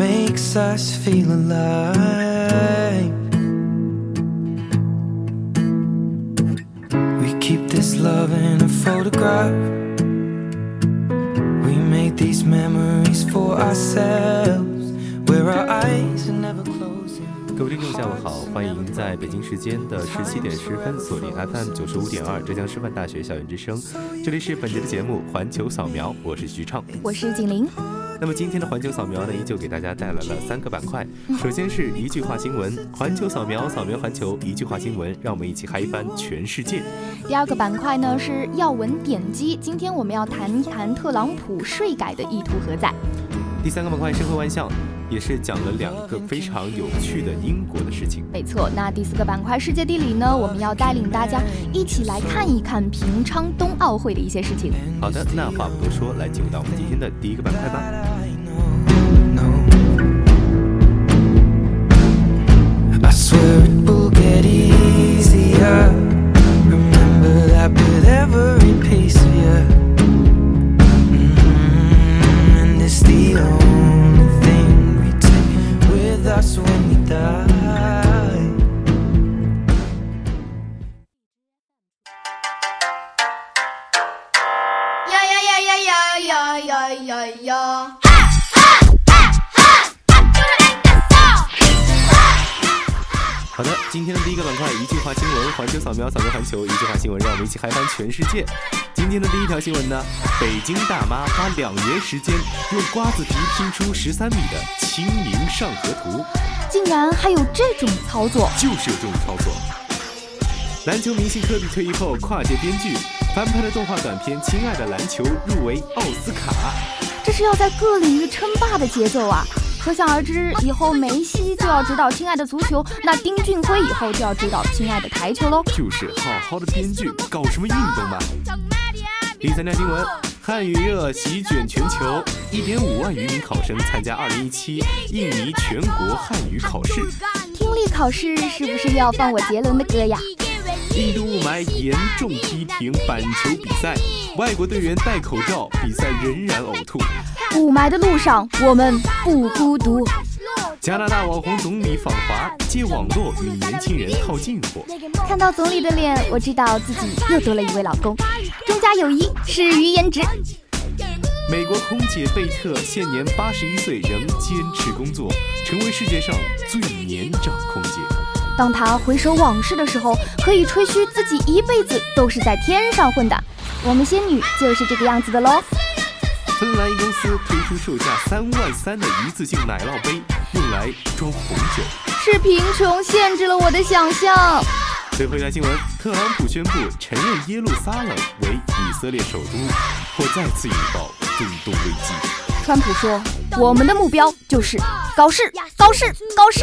Makes us feel alive. We keep this love in a photograph. We make these memories for ourselves, where our eyes. 各位听众，下午好，欢迎在北京时间的十七点十分锁定 FM 九十五点二浙江师范大学校园之声，这里是本节的节目《环球扫描》，我是徐畅。我是景林。那么今天的环球扫描呢，依旧给大家带来了三个板块。首先是一句话新闻，环球扫描，扫描环球，一句话新闻，让我们一起嗨翻全世界。第二个板块呢是要闻点击，今天我们要谈一谈特朗普税改的意图何在。第三个板块社会万象，也是讲了两个非常有趣的英国的事情。没错，那第四个板块世界地理呢，我们要带领大家一起来看一看平昌冬奥会的一些事情。好的，那话不多说，来进入到我们今天的第一个板块吧。I swear it will get easier. abrazo en mitad. yeah yeah yeah yeah yeah. 好的，今天的第一个板块，一句话新闻，环球扫描，扫描环球，一句话新闻，让我们一起嗨翻全世界。今天的第一条新闻呢，北京大妈花两年时间用瓜子皮拼出十三米的《清明上河图》，竟然还有这种操作，就是有这种操作。篮球明星科比退役后跨界编剧，翻拍的动画短片《亲爱的篮球》入围奥斯卡。这是要在各领域称霸的节奏啊！可想而知，以后梅西就要指导《亲爱的足球》，那丁俊晖以后就要指导《亲爱的台球》喽。就是好好的编剧，搞什么运动嘛？第三条新闻：汉语热席卷全球，一点五万余名考生参加二零一七印尼全国汉语考试。听力考试是不是又要放我杰伦的歌呀？印度雾霾严重批评板球比赛，外国队员戴口罩，比赛仍然呕吐。雾霾的路上，我们不孤独。加拿大网红总理访华，借网络与年轻人套近乎。看到总理的脸，我知道自己又多了一位老公。中加友谊，始于颜值。美国空姐贝特现年八十一岁，仍坚持工作，成为世界上最年长空姐。当他回首往事的时候，可以吹嘘自己一辈子都是在天上混的。我们仙女就是这个样子的喽。芬兰一公司推出售价三万三的一次性奶酪杯，用来装红酒。是贫穷限制了我的想象。最后一条新闻：特朗普宣布承认耶路撒冷为以色列首都，或再次引爆中东危机。川普说：“我们的目标就是搞事，搞事，搞事。”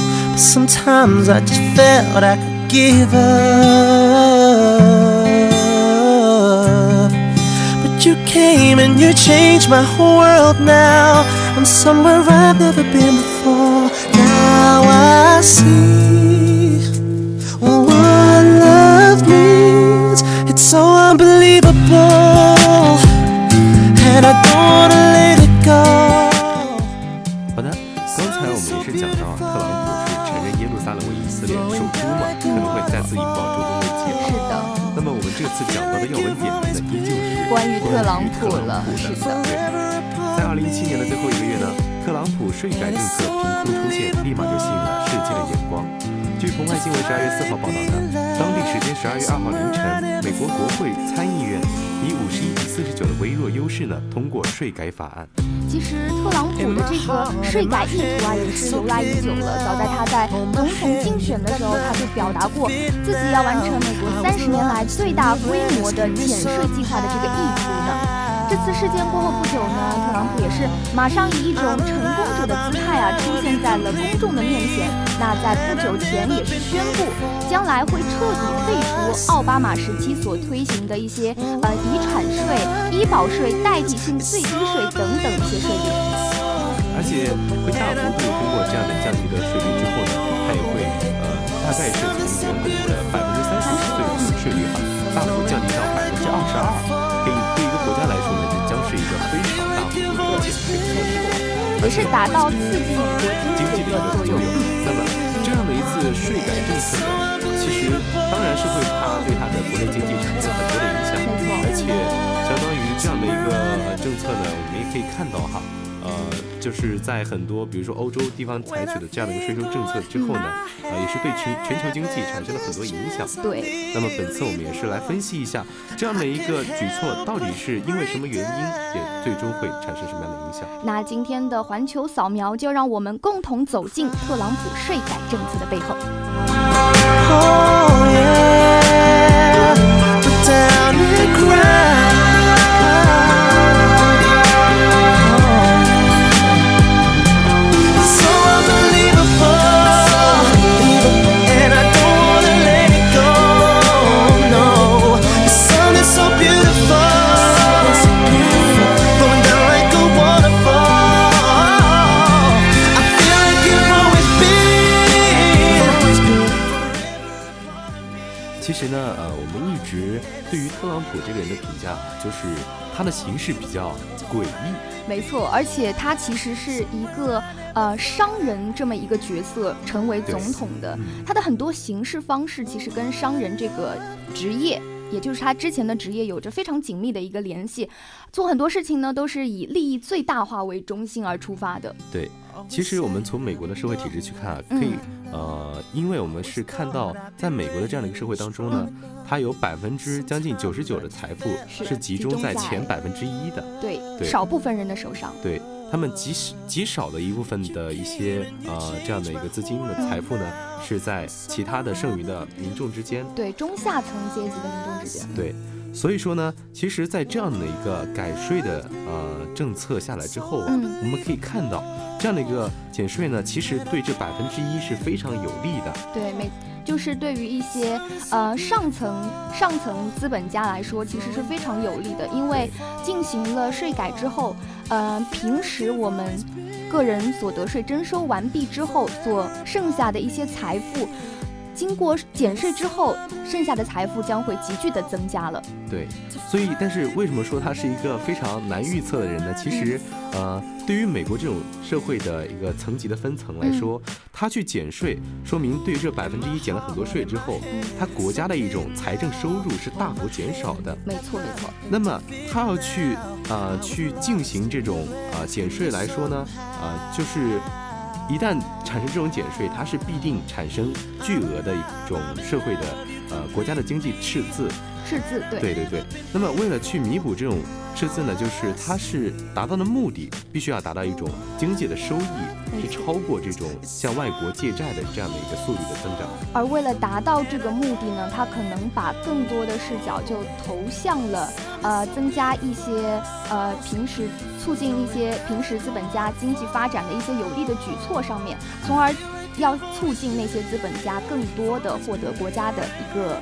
But sometimes I just felt I could give up. But you came and you changed my whole world now. I'm somewhere I've never been before. Now I see 通过税改法案。其实特朗普的这个税改意图啊，也是由来已久了。早在他在总统竞选的时候，他就表达过自己要完成美国三十年来最大规模的减税计划的这个意图。这次事件过后不久呢，特朗普也是马上以一种成功者的姿态啊，出现在了公众的面前。那在不久前也是宣布，将来会彻底废除奥巴马时期所推行的一些呃遗产税、医保税、代替性最低税等等一些税率。而且会大幅度通过这样的降低的税率之后呢，它也会呃大概是从原本的百分之三十的税税率哈，大幅降低到百分之二十二，常大幅度的一个减税措施。也是达到刺激经济的一个作用。。那么这样的一次税改政策呢，其实当然是会它对它的国内经济产生很多的影响，而且相当于这样的一个政策呢，我们也可以看到哈。呃，就是在很多，比如说欧洲地方采取的这样的一个税收政策之后呢，呃，也是对全全球经济产生了很多影响。对，那么本次我们也是来分析一下这样的一个举措到底是因为什么原因，也最终会产生什么样的影响。那今天的环球扫描就让我们共同走进特朗普税改政策的背后。Oh yeah, 实呢，呃，我们一直对于特朗普这个人的评价，就是他的行事比较诡异。没错，而且他其实是一个呃商人这么一个角色成为总统的，他的很多行事方式其实跟商人这个职业。也就是他之前的职业有着非常紧密的一个联系，做很多事情呢都是以利益最大化为中心而出发的。对，其实我们从美国的社会体制去看啊，可以，呃，因为我们是看到在美国的这样的一个社会当中呢，它有百分之将近九十九的财富是是集中在集中在前百分之一的。对，对少部分人的手上。对他们极少极少的一部分的一些呃这样的一个资金的财富呢，是在其他的剩余的民众之间。对中下层阶级的民众之间，对，所以说呢，其实，在这样的一个改税的呃政策下来之后啊，嗯我们可以看到这样的一个减税呢，其实对这百分之一是非常有利的。对，每就是对于一些呃上层上层资本家来说，其实是非常有利的，因为进行了税改之后，呃，平时我们个人所得税征收完毕之后，所剩下的一些财富。经过减税之后，剩下的财富将会急剧的增加了。对，所以但是为什么说他是一个非常难预测的人呢？其实，呃，对于美国这种社会的一个层级的分层来说，他去减税，说明对于这百分之一减了很多税之后，他国家的一种财政收入是大幅减少的。没错，没错，那么他要去呃去进行这种呃减税来说呢，呃就是一旦产生这种减税，它是必定产生巨额的一种社会的呃国家的经济赤字。赤字，对，对对对。那么为了去弥补这种赤字呢，就是它是达到的目的，必须要达到一种经济的收益是超过这种向外国借债的这样的一个速率的增长。而为了达到这个目的呢，它可能把更多的视角就投向了呃增加一些呃平时促进一些平时资本家经济发展的一些有利的举措上面，从而要促进那些资本家更多的获得国家的一个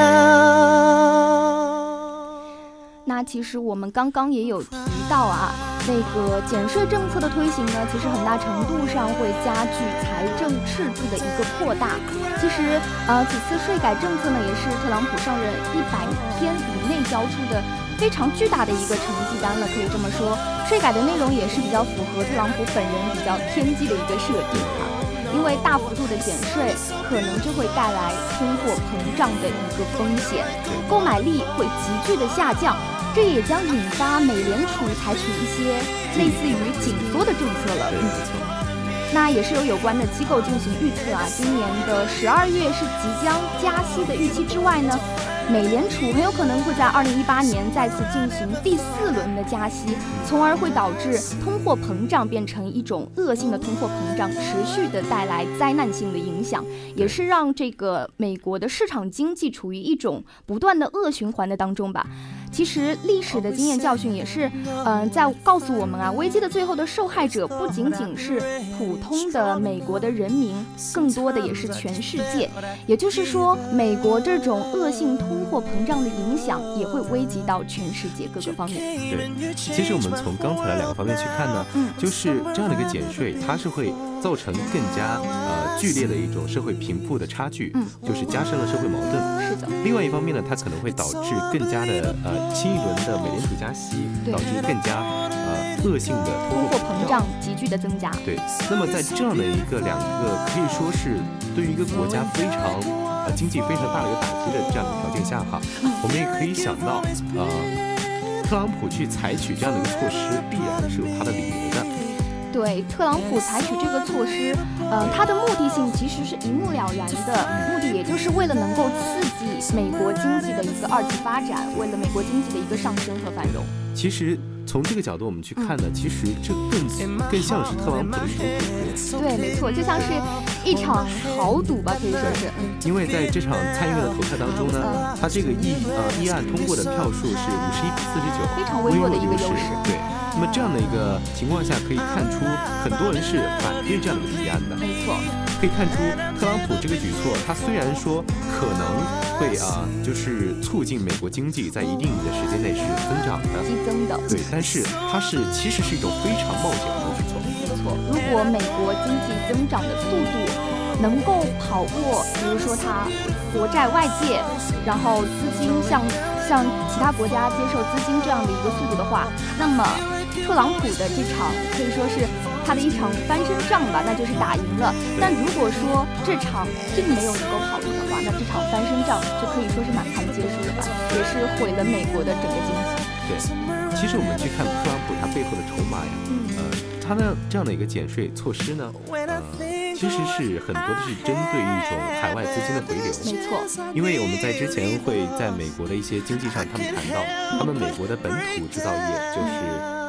其实我们刚刚也有提到啊，那个减税政策的推行呢，其实很大程度上会加剧财政赤字的一个扩大。其实，呃，此次税改政策呢，也是特朗普上任一百天以内交出的非常巨大的一个成绩单了，可以这么说。税改的内容也是比较符合特朗普本人比较偏激的一个设定啊。因为大幅度的减税，可能就会带来通货膨胀的一个风险，购买力会急剧的下降，这也将引发美联储采取一些类似于紧缩的政策了。嗯。那也是有有关的机构进行预测啊，今年的十二月是即将加息的预期之外呢，美联储很有可能会在二零一八年再次进行第四轮的加息，从而会导致通货膨胀变成一种恶性的通货膨胀，持续的带来灾难性的影响，也是让这个美国的市场经济处于一种不断的恶循环的当中吧。其实历史的经验教训也是，嗯、在告诉我们啊，危机的最后的受害者不仅仅是普通的美国的人民，更多的也是全世界。也就是说，美国这种恶性通货膨胀的影响也会危及到全世界各个方面。对，其实我们从刚才的两个方面去看呢，嗯就是这样的一个减税，它是会造成更加呃剧烈的一种社会贫富的差距，嗯就是加深了社会矛盾。是的，另外一方面呢，它可能会导致更加的呃新一轮的美联储加息，导致更加呃恶性的通货膨胀急剧的增加。对，那么在这样的一个两个可以说是对于一个国家非常呃经济非常大的一个打击的这样的条件下哈，我们也可以想到呃，特朗普去采取这样的一个措施，必然是有他的理由的。对，特朗普采取这个措施，呃，它的目的性其实是一目了然的，目的也就是为了能够刺激美国经济的一个二次发展，为了美国经济的一个上升和繁荣。其实从这个角度我们去看呢，其实这更更像是特朗普的一种赌博。对，没错，就像是一场豪赌吧，可以说是，嗯，因为在这场参议院的投票当中呢，他这个议呃议案通过的票数是五十一比四十九，非常微弱的一个优势对，那么这样的一个情况下，可以看出很多人是反对这样的一个提案的。没错，可以看出，特朗普这个举措，他虽然说可能会啊、就是促进美国经济在一定的时间内是增长的，激增的，对，但是它是其实是一种非常冒险的一个举措。没错。如果美国经济增长的速度能够跑过，比如说它国债外借，然后资金向向其他国家接受资金这样的一个速度的话，那么特朗普的这场可以说是他的一场翻身仗吧，那就是打赢了。但如果说这场并没有能够跑赢的话，那这场翻身仗就可以说是满盘皆输了吧，也是毁了美国的整个经济。对，其实我们去看特朗普他背后的筹码呀，嗯呃，他的这样的一个减税措施呢，呃，其实是很多的是针对一种海外资金的回流。没错，因为我们在之前会在美国的一些经济上，他们谈到他们美国的本土制造业就是呃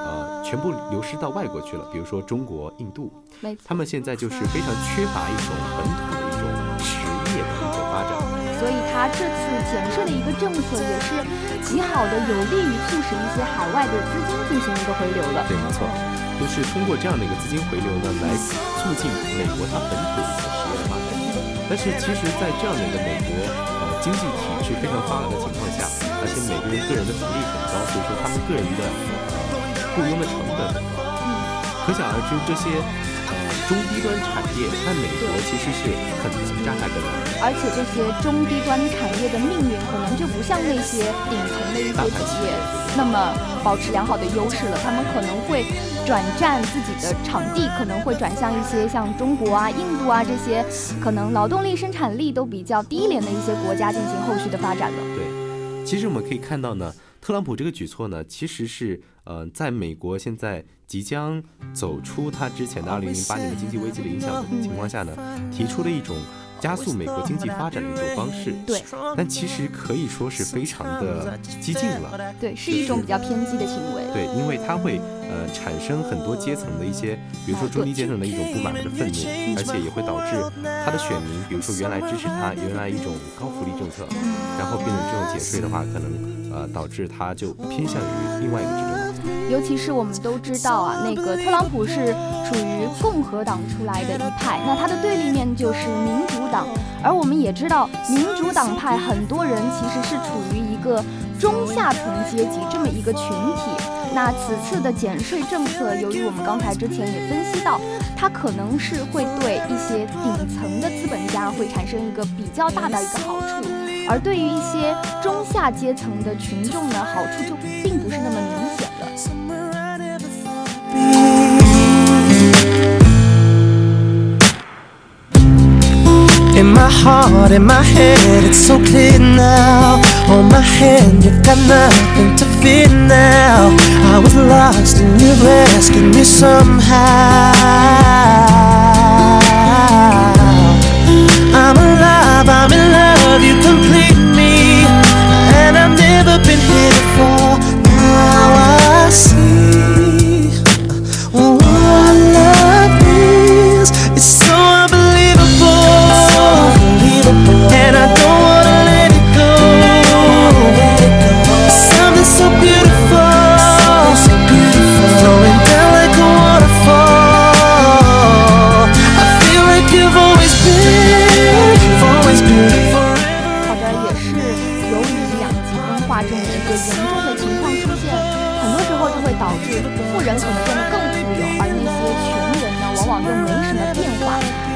全部流失到外国去了，比如说中国、印度，没错他。们现在就是非常缺乏一种本土的一种实业的一种发展。所以他这次减税的一个政策也是极好的，有利于促使一些海外的资金进行一个回流了。对，没错，就是通过这样的一个资金回流呢，来促进美国它本土的一个实业的发展。但是其实，在这样的一个美国呃经济体制非常发达的情况下，而且每个人个人的福利很高，所以说他们个人的呃雇佣的成本很高。可想而知，这些呃中低端产业在美国其实是很难扎下根来的。而且这些中低端产业的命运可能就不像那些顶层的一些企业那么保持良好的优势了，他们可能会转战自己的场地，可能会转向一些像中国啊、印度啊这些可能劳动力生产力都比较低廉的一些国家进行后续的发展了。对，其实我们可以看到呢，特朗普这个举措呢，其实是呃，在美国现在即将走出他之前的二零零八年的经济危机的影响的情况下呢，提出了一种加速美国经济发展的一种方式。对，但其实可以说是非常的激进了。对，是一种比较偏激的行为。对，因为它会呃产生很多阶层的一些，比如说中低阶层的一种不满和愤怒，而且也会导致他的选民，比如说原来支持他原来一种高福利政策，然后变成这种减税的话，可能呃导致他就偏向于另外一个执政党。尤其是我们都知道啊，那个特朗普是属于共和党出来的一派，那他的对立面就是民主党。而我们也知道，民主党派很多人其实是处于一个中下层阶级这么一个群体。那此次的减税政策，由于我们刚才之前也分析到，它可能是会对一些顶层的资本家会产生一个比较大的一个好处，而对于一些中下阶层的群众呢，好处就并不是那么明显了。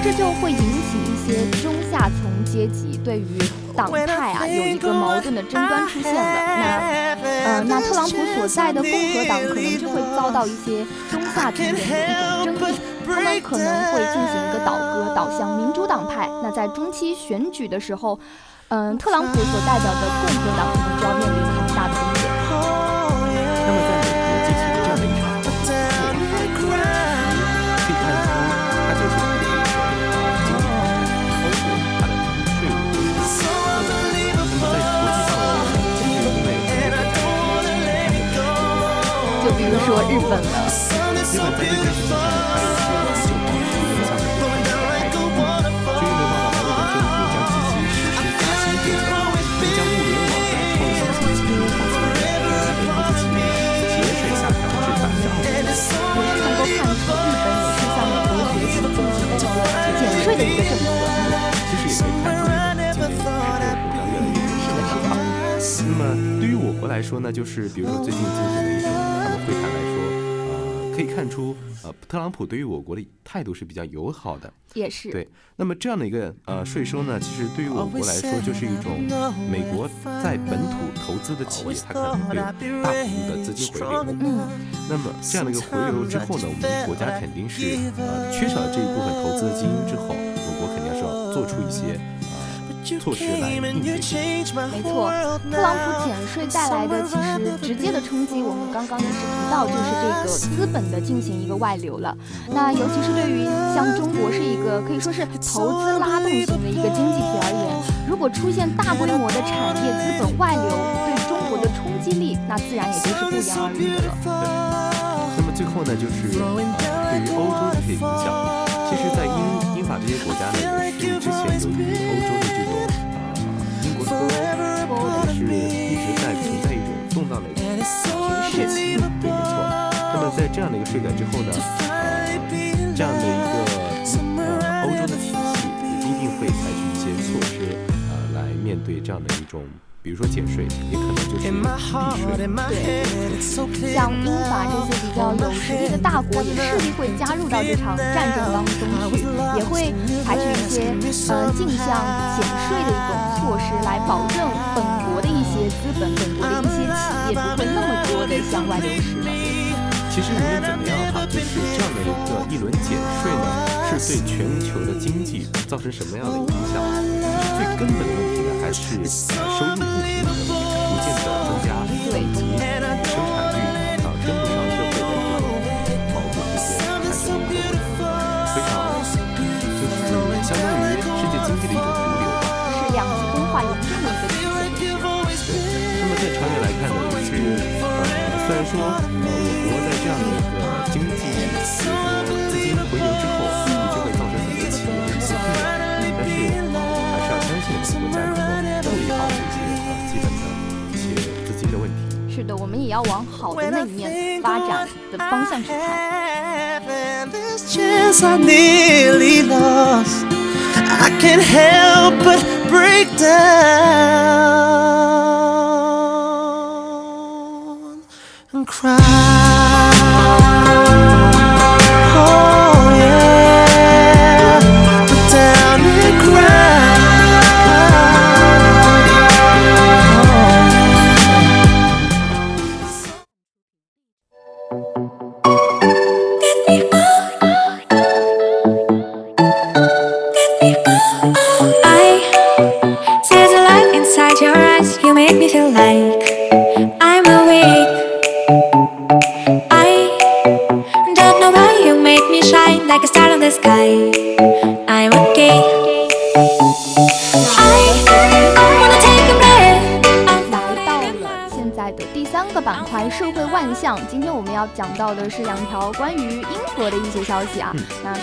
这就会引起一些中下层阶级对于党派啊有一个矛盾的争端出现了。那呃，那特朗普所在的共和党可能就会遭到一些中下层人的一种争议，他们可能会进行一个倒戈，倒向民主党派。那在中期选举的时候，嗯，特朗普所代表的共和党可能就要面临说日本了，日本在这件事情上呢，它也是就保持一个向美国看齐的态度。据日媒报道，日本政府将积极实施加薪政策，并将物联网和创的日本投资企业节税下调至百分之二也是能够看出日本也是向美国学习进行的这个减税的一个政策。其实也可以看出日本今年是对通胀越来越。那么对于我国来说呢，就是比如说最近进行的一种会谈来说，呃，可以看出，呃，特朗普对于我国的态度是比较友好的。也是。对，那么这样的一个呃税收呢，其实对于我国来说，就是一种美国在本土投资的企业，它可能会有大幅度的资金回流。嗯，那么这样的一个回流之后呢，我们国家肯定是呃缺少了这一部分投资的精英之后，我国肯定是要做出一些措施来应对。没错，特朗普减税带来的其实直接的冲击，我们刚刚也是提到，就是这个资本的进行一个外流了。那尤其是对于像中国是一个可以说是投资拉动型的一个经济体而言，如果出现大规模的产业资本外流，对中国的冲击力，那自然也就是不言而喻的了。那么最后呢，就是对于欧洲的这些影响，其实，在英这些国家呢，也是之前由于欧洲的这种呃英国脱欧，也是一直在存在一种动荡的一个时期。对，没错。那么在这样的一个税改之后呢，呃，这样的一个呃欧洲的体系也一定会采取一些措施，呃，来面对这样的一种，比如说减税，也可能就是避税。对，像英法这些比较有实力的大国，也势必会加入到这场战争当中去，也会采取一些呃径向减税的一种措施，来保证本国的一些资本、本国的一些企业不会那么多的向外流失了。其实无论怎么样哈，就是这样的一个一轮减税呢，是对全球的经济造成什么样的影响？其实最根本的问题呢，还是呃收入不平等逐渐的增加，以及生产率啊跟不上社会的这种矛盾之间产生的一个非常就是相当于世界经济的一种毒瘤。是两极分化严重的一个体现。那么在长远来看呢，也是呃，虽然说呃，我国在这样的一个经济，的，我们也要往好的那一面发展的方向去看。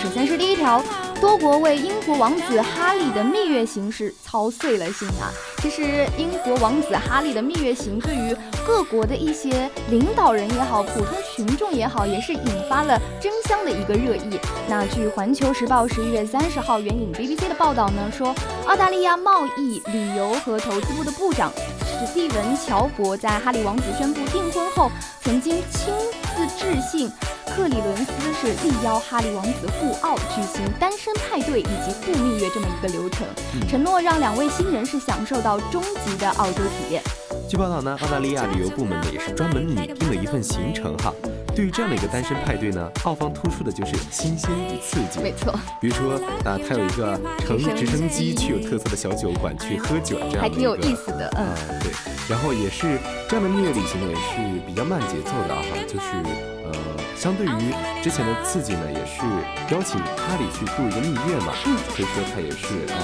首先是第一条，多国为英国王子哈利的蜜月行是操碎了心啊。其实，英国王子哈利的蜜月行对于各国的一些领导人也好，普通群众也好，也是引发了争相的一个热议。那据《环球时报》十一月三十号援引 BBC 的报道呢，说澳大利亚贸易、旅游和投资部的部长史蒂文·乔伯在哈利王子宣布订婚后，曾经亲自致信克里伦斯，是力邀哈利王子赴澳举行单身派对以及度蜜月这么一个流程，承诺让两位新人是享受到终极的澳洲体验。据报道呢，澳大利亚旅游部门呢也是专门拟定了一份行程哈。对于这样的一个单身派对呢，澳方突出的就是新鲜与刺激。没错，比如说啊，它有一个乘直升机去有特色的小酒馆去喝酒，这样的还挺有一个意思的，嗯。呃，对，然后也是这样的蜜月旅行呢，也是比较慢节奏的啊哈，就是呃，相对于之前的刺激呢，也是邀请哈里去度一个蜜月嘛，嗯所以说他也是啊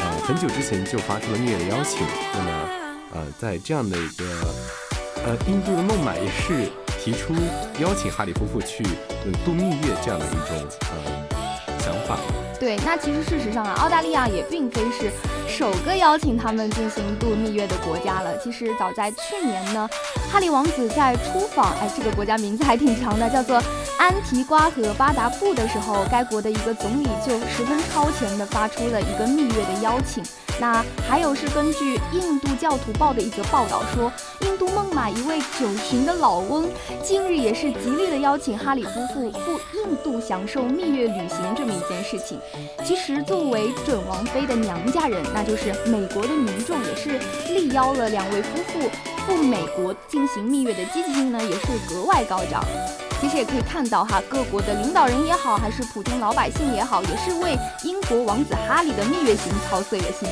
呃很久之前就发出了蜜月的邀请，那么呃在这样的一个呃印度的孟买也是提出邀请哈利夫妇去呃度蜜月这样的一种呃想法，对，那其实事实上啊，澳大利亚也并非是首个邀请他们进行度蜜月的国家了。其实早在去年呢，哈利王子在出访，哎，这个国家名字还挺长的，叫做安提瓜和巴达布的时候，该国的一个总理就十分超前的发出了一个蜜月的邀请。那还有是根据印度教徒报的一则报道说，印度孟买一位九旬的老翁，近日也是极力的邀请哈里夫妇赴印度享受蜜月旅行这么一件事情。其实作为准王妃的娘家人，那就是美国的民众，也是力邀了两位夫妇赴美国进行蜜月的积极性呢，也是格外高涨。其实也可以看到哈，各国的领导人也好，还是普通老百姓也好，也是为英国王子哈里的蜜月行操碎了心。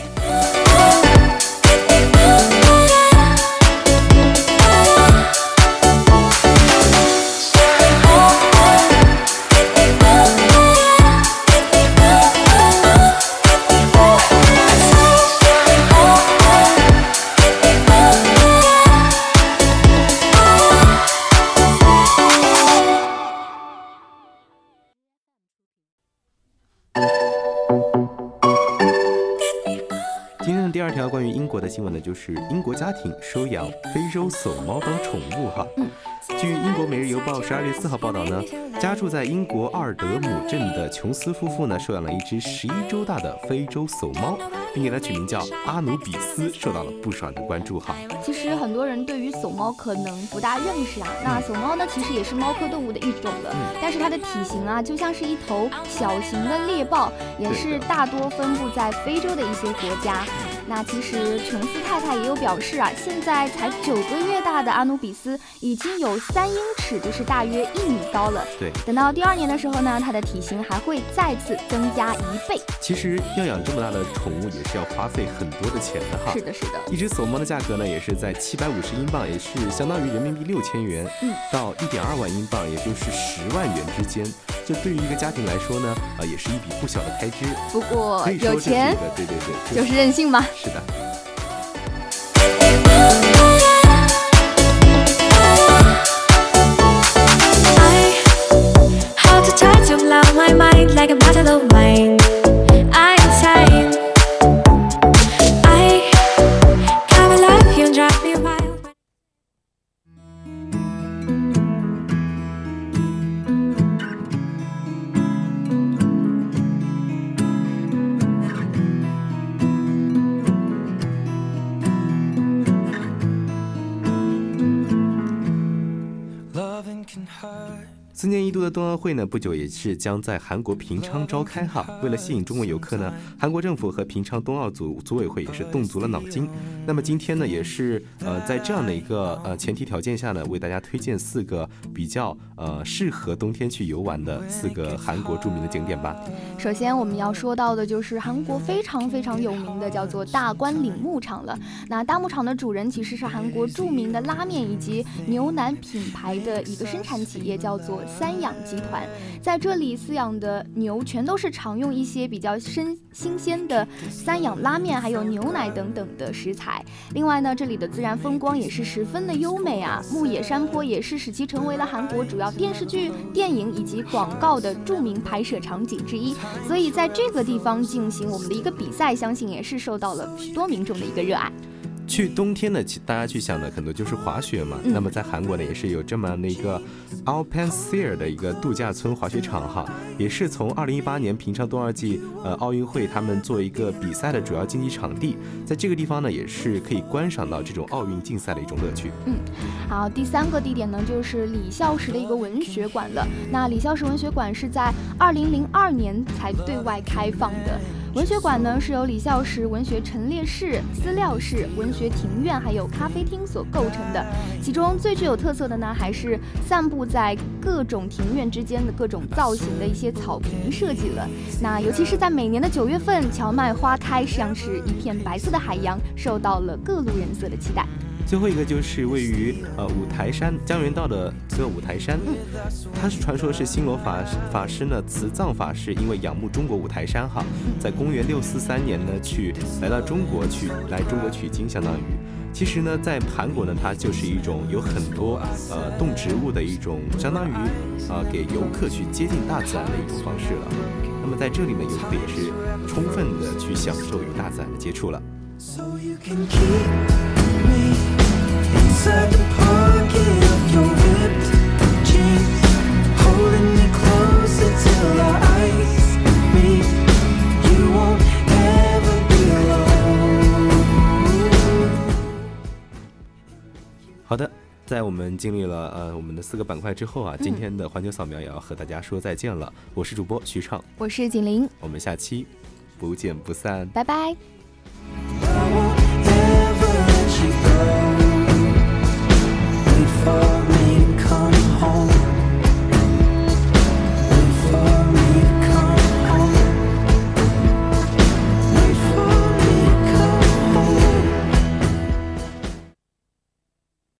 就是英国家庭收养非洲薮猫当宠物哈。据英国《每日邮报》十二月四号报道呢，家住在英国阿尔德姆镇的琼斯夫妇呢，收养了一只十一周大的非洲薮猫，并给它取名叫阿努比斯，受到了不少人的关注哈。其实很多人对于薮猫可能不大认识啊。那薮猫呢，其实也是猫科动物的一种了，但是它的体型啊，就像是一头小型的猎豹，也是大多分布在非洲的一些国家。那其实琼斯太太也有表示啊，现在才九个月大的阿努比斯已经有三英尺，就是大约一米高了。对，等到第二年的时候呢，它的体型还会再次增加一倍。其实要养这么大的宠物也是要花费很多的钱的哈。是的，是的。一只索猫的价格呢，也是在七百五十英镑，也是相当于人民币六千元，嗯，到一点二万英镑，也就是十万元之间。这对于一个家庭来说呢，啊、也是一笔不小的开支。不过有钱对对对，就是任性嘛。是的。年会呢，不久也是将在韩国平昌召开哈。为了吸引中国游客呢，韩国政府和平昌冬奥组组委会也是动足了脑筋。那么今天呢，也是呃在这样的一个呃前提条件下呢，为大家推荐四个比较呃适合冬天去游玩的四个韩国著名的景点吧。首先我们要说到的就是韩国非常非常有名的叫做大关岭牧场了。那大牧场的主人其实是韩国著名的拉面以及牛腩品牌的一个生产企业，叫做。三养集团在这里饲养的牛全都是常用一些比较新新鲜的三养拉面，还有牛奶等等的食材。另外呢，这里的自然风光也是十分的优美啊，牧野山坡也是使其成为了韩国主要电视剧、电影以及广告的著名拍摄场景之一。所以在这个地方进行我们的一个比赛，相信也是受到了许多民众的一个热爱。去冬天呢，大家去想的可能就是滑雪嘛。那么在韩国呢，也是有这么样的一个 Alpenseer 的一个度假村滑雪场哈，也是从二零一八年平昌冬奥季呃奥运会他们做一个比赛的主要竞技场地，在这个地方呢，也是可以观赏到这种奥运竞赛的一种乐趣。嗯，好，第三个地点呢，就是李孝实的一个文学馆了。那李孝实文学馆是在二零零二年才对外开放的。文学馆呢是由李孝实文学陈列室、资料室、文学庭院还有咖啡厅所构成的。其中最具有特色的呢，还是散布在各种庭院之间的各种造型的一些草坪设计了。那尤其是在每年的九月份，荞麦花开，像是一片白色的海洋，受到了各路人色的期待。最后一个就是位于呃五台山江原道的这个五台山，它是传说是新罗法法师呢慈藏法师因为仰慕中国五台山哈，在公元六四三年呢去来到中国去来中国取经，相当于其实呢在韩国呢它就是一种有很多呃动植物的一种相当于啊给游客去接近大自然的一种方式了。那么在这里呢游客也是充分的去享受与大自然的接触了。好的，在我们经历了呃我们的四个板块之后啊，今天的环球扫描也要和大家说再见了。我是主播徐畅，我是景玲，我们下期不见不散，拜拜。for me.